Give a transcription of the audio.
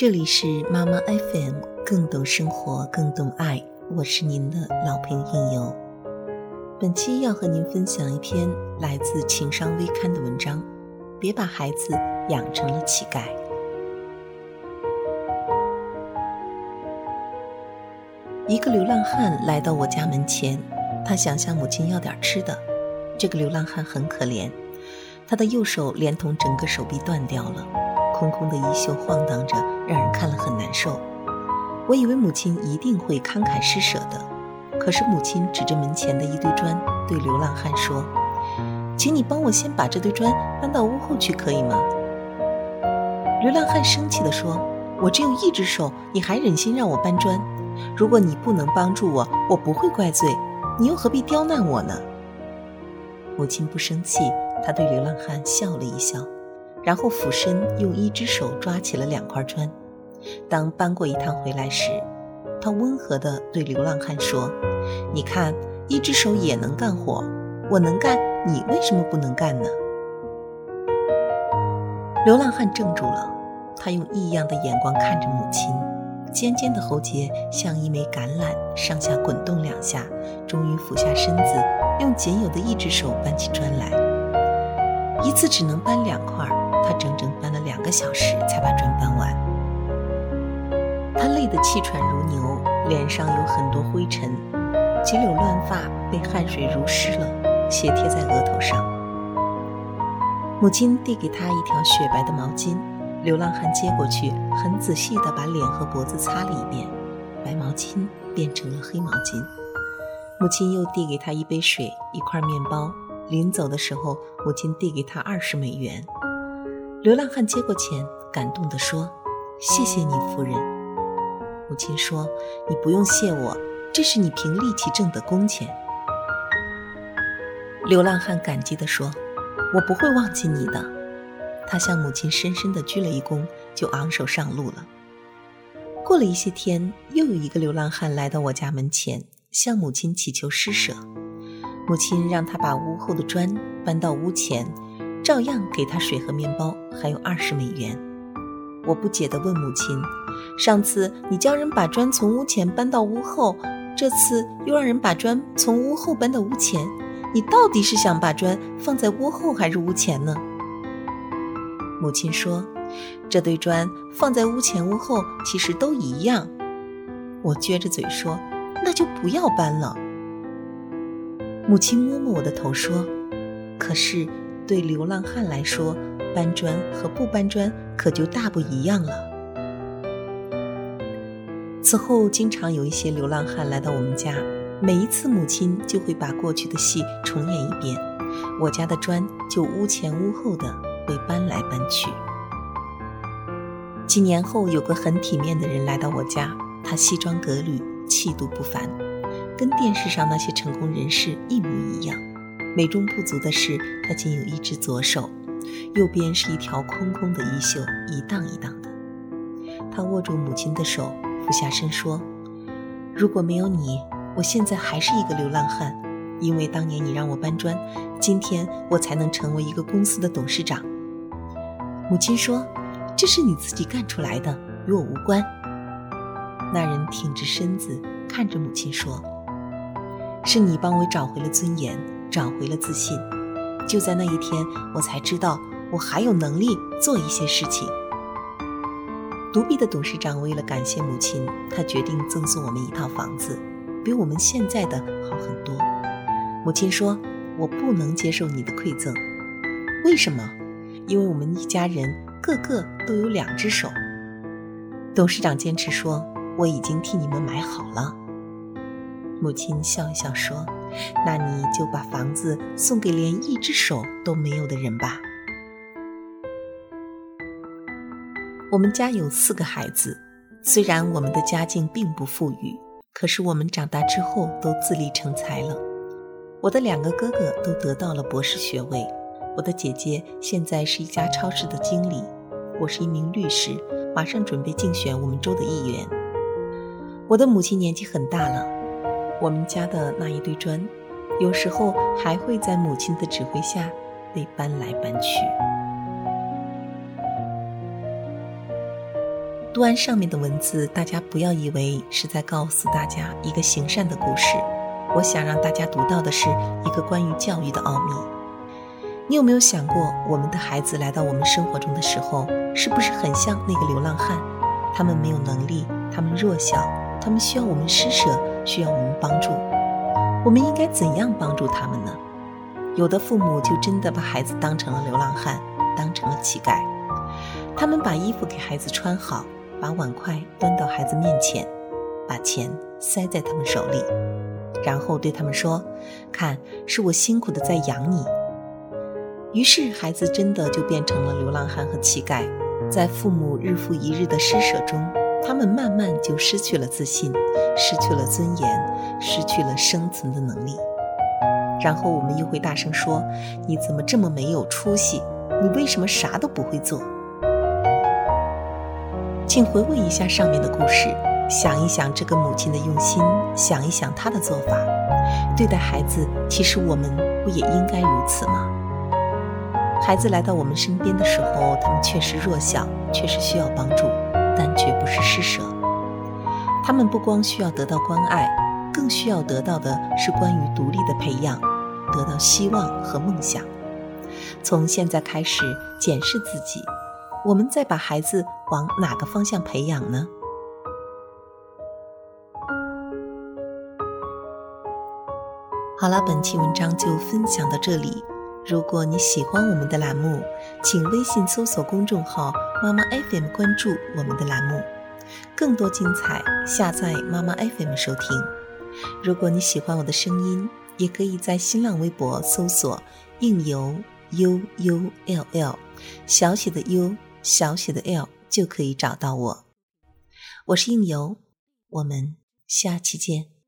这里是妈妈 FM，更懂生活，更懂爱。我是您的老朋友应由。本期要和您分享一篇来自情商微刊的文章：别把孩子养成了乞丐。一个流浪汉来到我家门前，他想向母亲要点吃的。这个流浪汉很可怜，他的右手连同整个手臂断掉了。空空的衣袖晃荡着，让人看了很难受。我以为母亲一定会慷慨施舍的，可是母亲指着门前的一堆砖，对流浪汉说：“请你帮我先把这堆砖搬到屋后去，可以吗？”流浪汉生气地说：“我只有一只手，你还忍心让我搬砖？如果你不能帮助我，我不会怪罪，你又何必刁难我呢？”母亲不生气，她对流浪汉笑了一笑。然后俯身用一只手抓起了两块砖。当搬过一趟回来时，他温和地对流浪汉说：“你看，一只手也能干活，我能干，你为什么不能干呢？”流浪汉怔住了，他用异样的眼光看着母亲，尖尖的喉结像一枚橄榄，上下滚动两下，终于俯下身子，用仅有的一只手搬起砖来。一次只能搬两块。他整整搬了两个小时才把砖搬完，他累得气喘如牛，脸上有很多灰尘，几绺乱发被汗水濡湿了，斜贴在额头上。母亲递给他一条雪白的毛巾，流浪汉接过去，很仔细地把脸和脖子擦了一遍，白毛巾变成了黑毛巾。母亲又递给他一杯水，一块面包。临走的时候，母亲递给他二十美元。流浪汉接过钱，感动地说：“谢谢你，夫人。”母亲说：“你不用谢我，这是你凭力气挣的工钱。”流浪汉感激地说：“我不会忘记你的。”他向母亲深深地鞠了一躬，就昂首上路了。过了一些天，又有一个流浪汉来到我家门前，向母亲祈求施舍。母亲让他把屋后的砖搬到屋前。照样给他水和面包，还有二十美元。我不解地问母亲：“上次你叫人把砖从屋前搬到屋后，这次又让人把砖从屋后搬到屋前，你到底是想把砖放在屋后还是屋前呢？”母亲说：“这堆砖放在屋前屋后其实都一样。”我撅着嘴说：“那就不要搬了。”母亲摸摸我的头说：“可是。”对流浪汉来说，搬砖和不搬砖可就大不一样了。此后，经常有一些流浪汉来到我们家，每一次母亲就会把过去的戏重演一遍，我家的砖就屋前屋后的被搬来搬去。几年后，有个很体面的人来到我家，他西装革履，气度不凡，跟电视上那些成功人士一模一样。美中不足的是，他仅有一只左手，右边是一条空空的衣袖，一荡一荡的。他握住母亲的手，俯下身说：“如果没有你，我现在还是一个流浪汉，因为当年你让我搬砖，今天我才能成为一个公司的董事长。”母亲说：“这是你自己干出来的，与我无关。”那人挺直身子看着母亲说：“是你帮我找回了尊严。”找回了自信。就在那一天，我才知道我还有能力做一些事情。独臂的董事长为了感谢母亲，他决定赠送我们一套房子，比我们现在的好很多。母亲说：“我不能接受你的馈赠。”为什么？因为我们一家人个个都有两只手。董事长坚持说：“我已经替你们买好了。”母亲笑一笑说。那你就把房子送给连一只手都没有的人吧。我们家有四个孩子，虽然我们的家境并不富裕，可是我们长大之后都自立成才了。我的两个哥哥都得到了博士学位，我的姐姐现在是一家超市的经理，我是一名律师，马上准备竞选我们州的议员。我的母亲年纪很大了。我们家的那一堆砖，有时候还会在母亲的指挥下被搬来搬去。读完上面的文字，大家不要以为是在告诉大家一个行善的故事。我想让大家读到的是一个关于教育的奥秘。你有没有想过，我们的孩子来到我们生活中的时候，是不是很像那个流浪汉？他们没有能力，他们弱小，他们需要我们施舍，需要我们帮助。我们应该怎样帮助他们呢？有的父母就真的把孩子当成了流浪汉，当成了乞丐。他们把衣服给孩子穿好，把碗筷端到孩子面前，把钱塞在他们手里，然后对他们说：“看，是我辛苦的在养你。”于是孩子真的就变成了流浪汉和乞丐。在父母日复一日的施舍中，他们慢慢就失去了自信，失去了尊严，失去了生存的能力。然后我们又会大声说：“你怎么这么没有出息？你为什么啥都不会做？”请回味一下上面的故事，想一想这个母亲的用心，想一想她的做法。对待孩子，其实我们不也应该如此吗？孩子来到我们身边的时候，他们确实弱小，确实需要帮助，但绝不是施舍。他们不光需要得到关爱，更需要得到的是关于独立的培养。得到希望和梦想。从现在开始检视自己，我们再把孩子往哪个方向培养呢？好了，本期文章就分享到这里。如果你喜欢我们的栏目，请微信搜索公众号“妈妈 FM” 关注我们的栏目，更多精彩下载妈妈 FM 收听。如果你喜欢我的声音，也可以在新浪微博搜索“应由 u u l l”，小写的 u，小写的 l，就可以找到我。我是应由，我们下期见。